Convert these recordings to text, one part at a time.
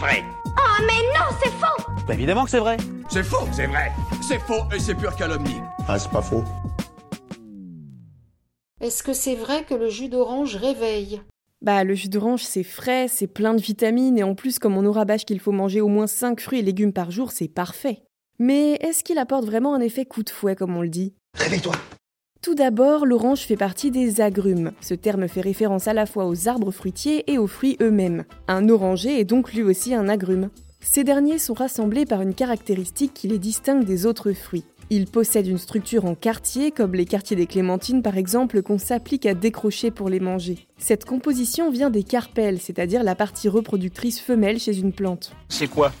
vrai. Oh mais non, c'est faux Bah évidemment que c'est vrai. C'est faux, c'est vrai. C'est faux et c'est pure calomnie. Ah, c'est pas faux. Est-ce que c'est vrai que le jus d'orange réveille? Bah, le jus d'orange, c'est frais, c'est plein de vitamines, et en plus, comme on nous rabâche qu'il faut manger au moins 5 fruits et légumes par jour, c'est parfait. Mais est-ce qu'il apporte vraiment un effet coup de fouet, comme on le dit? Réveille-toi. Tout d'abord, l'orange fait partie des agrumes. Ce terme fait référence à la fois aux arbres fruitiers et aux fruits eux-mêmes. Un oranger est donc lui aussi un agrume. Ces derniers sont rassemblés par une caractéristique qui les distingue des autres fruits. Ils possèdent une structure en quartier, comme les quartiers des clémentines par exemple, qu'on s'applique à décrocher pour les manger. Cette composition vient des carpelles, c'est-à-dire la partie reproductrice femelle chez une plante. C'est quoi?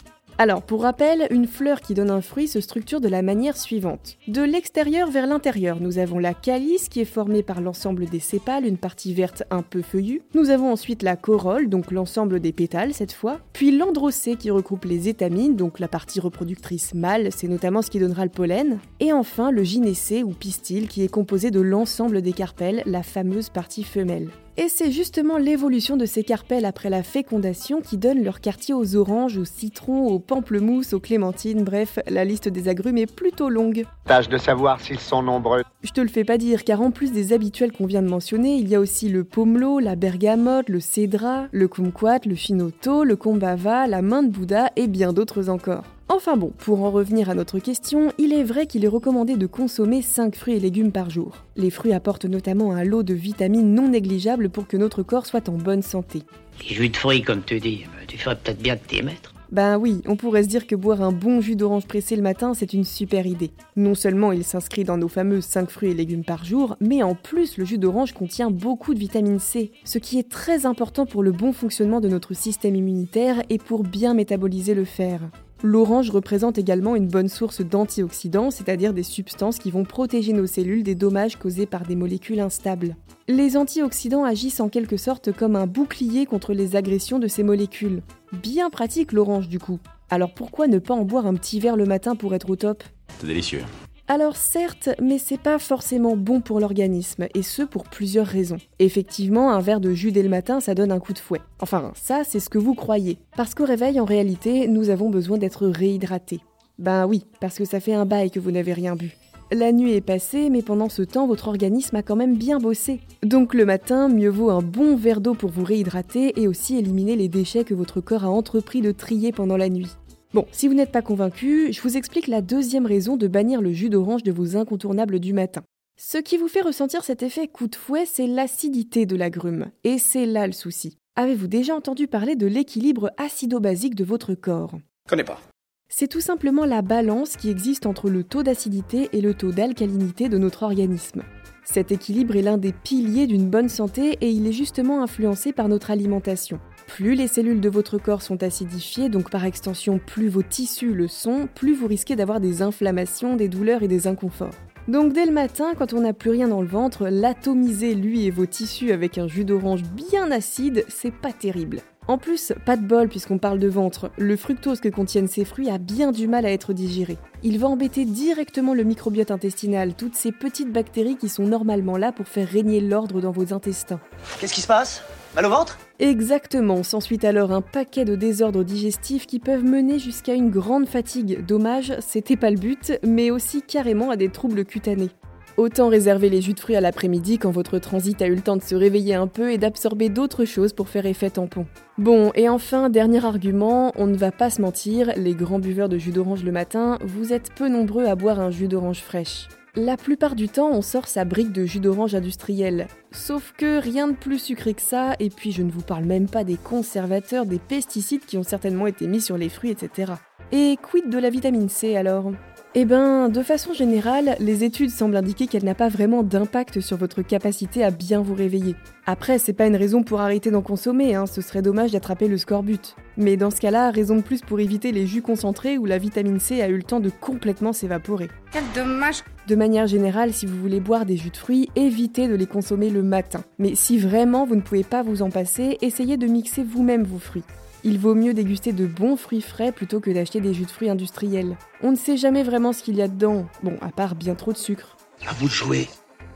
Alors, pour rappel, une fleur qui donne un fruit se structure de la manière suivante. De l'extérieur vers l'intérieur, nous avons la calice qui est formée par l'ensemble des sépales, une partie verte un peu feuillue. Nous avons ensuite la corolle, donc l'ensemble des pétales cette fois. Puis l'androcée qui regroupe les étamines, donc la partie reproductrice mâle, c'est notamment ce qui donnera le pollen. Et enfin le gynécée ou pistil qui est composé de l'ensemble des carpelles, la fameuse partie femelle. Et c'est justement l'évolution de ces carpelles après la fécondation qui donne leur quartier aux oranges, aux citrons, aux pamplemousses, aux clémentines, bref, la liste des agrumes est plutôt longue. Tâche de savoir s'ils sont nombreux. Je te le fais pas dire, car en plus des habituels qu'on vient de mentionner, il y a aussi le pomelo, la bergamote, le cédra, le kumquat, le finoto, le kombava, la main de Bouddha et bien d'autres encore. Enfin bon, pour en revenir à notre question, il est vrai qu'il est recommandé de consommer 5 fruits et légumes par jour. Les fruits apportent notamment un lot de vitamines non négligeables pour que notre corps soit en bonne santé. Les jus de fruits, comme tu dis, bah, tu ferais peut-être bien de t'y mettre. Ben oui, on pourrait se dire que boire un bon jus d'orange pressé le matin, c'est une super idée. Non seulement il s'inscrit dans nos fameux 5 fruits et légumes par jour, mais en plus le jus d'orange contient beaucoup de vitamine C, ce qui est très important pour le bon fonctionnement de notre système immunitaire et pour bien métaboliser le fer. L'orange représente également une bonne source d'antioxydants, c'est-à-dire des substances qui vont protéger nos cellules des dommages causés par des molécules instables. Les antioxydants agissent en quelque sorte comme un bouclier contre les agressions de ces molécules. Bien pratique l'orange du coup. Alors pourquoi ne pas en boire un petit verre le matin pour être au top? C'est délicieux. Alors certes, mais c'est pas forcément bon pour l'organisme, et ce pour plusieurs raisons. Effectivement, un verre de jus dès le matin, ça donne un coup de fouet. Enfin, ça, c'est ce que vous croyez. Parce qu'au réveil, en réalité, nous avons besoin d'être réhydratés. Ben oui, parce que ça fait un bail que vous n'avez rien bu. La nuit est passée, mais pendant ce temps, votre organisme a quand même bien bossé. Donc le matin, mieux vaut un bon verre d'eau pour vous réhydrater et aussi éliminer les déchets que votre corps a entrepris de trier pendant la nuit. Bon, si vous n'êtes pas convaincu, je vous explique la deuxième raison de bannir le jus d'orange de vos incontournables du matin. Ce qui vous fait ressentir cet effet coup de fouet, c'est l'acidité de l'agrume. Et c'est là le souci. Avez-vous déjà entendu parler de l'équilibre acido-basique de votre corps? Connais pas. C'est tout simplement la balance qui existe entre le taux d'acidité et le taux d'alcalinité de notre organisme. Cet équilibre est l'un des piliers d'une bonne santé et il est justement influencé par notre alimentation. Plus les cellules de votre corps sont acidifiées, donc par extension plus vos tissus le sont, plus vous risquez d'avoir des inflammations, des douleurs et des inconforts. Donc dès le matin, quand on n'a plus rien dans le ventre, l'atomiser lui et vos tissus avec un jus d'orange bien acide, c'est pas terrible. En plus, pas de bol puisqu'on parle de ventre, le fructose que contiennent ces fruits a bien du mal à être digéré. Il va embêter directement le microbiote intestinal, toutes ces petites bactéries qui sont normalement là pour faire régner l'ordre dans vos intestins. Qu'est-ce qui se passe? Mal au ventre? Exactement, s'ensuit alors un paquet de désordres digestifs qui peuvent mener jusqu'à une grande fatigue. Dommage, c'était pas le but, mais aussi carrément à des troubles cutanés. Autant réserver les jus de fruits à l'après-midi quand votre transit a eu le temps de se réveiller un peu et d'absorber d'autres choses pour faire effet tampon. Bon, et enfin, dernier argument, on ne va pas se mentir, les grands buveurs de jus d'orange le matin, vous êtes peu nombreux à boire un jus d'orange fraîche. La plupart du temps, on sort sa brique de jus d'orange industriel. Sauf que rien de plus sucré que ça, et puis je ne vous parle même pas des conservateurs, des pesticides qui ont certainement été mis sur les fruits, etc. Et quid de la vitamine C alors? Eh ben, de façon générale, les études semblent indiquer qu'elle n'a pas vraiment d'impact sur votre capacité à bien vous réveiller. Après, c'est pas une raison pour arrêter d'en consommer, hein, ce serait dommage d'attraper le scorbut. Mais dans ce cas-là, raison de plus pour éviter les jus concentrés où la vitamine C a eu le temps de complètement s'évaporer. Quel dommage De manière générale, si vous voulez boire des jus de fruits, évitez de les consommer le matin. Mais si vraiment vous ne pouvez pas vous en passer, essayez de mixer vous-même vos fruits. Il vaut mieux déguster de bons fruits frais plutôt que d'acheter des jus de fruits industriels. On ne sait jamais vraiment ce qu'il y a dedans, bon, à part bien trop de sucre. À vous de jouer.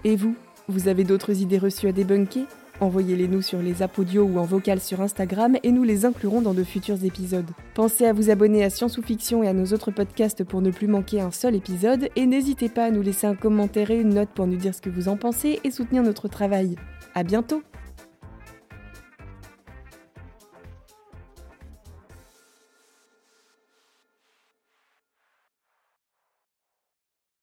Et vous Vous avez d'autres idées reçues à débunker? Envoyez-les nous sur les apodios ou en vocal sur Instagram et nous les inclurons dans de futurs épisodes. Pensez à vous abonner à Science ou Fiction et à nos autres podcasts pour ne plus manquer un seul épisode et n'hésitez pas à nous laisser un commentaire et une note pour nous dire ce que vous en pensez et soutenir notre travail. À bientôt!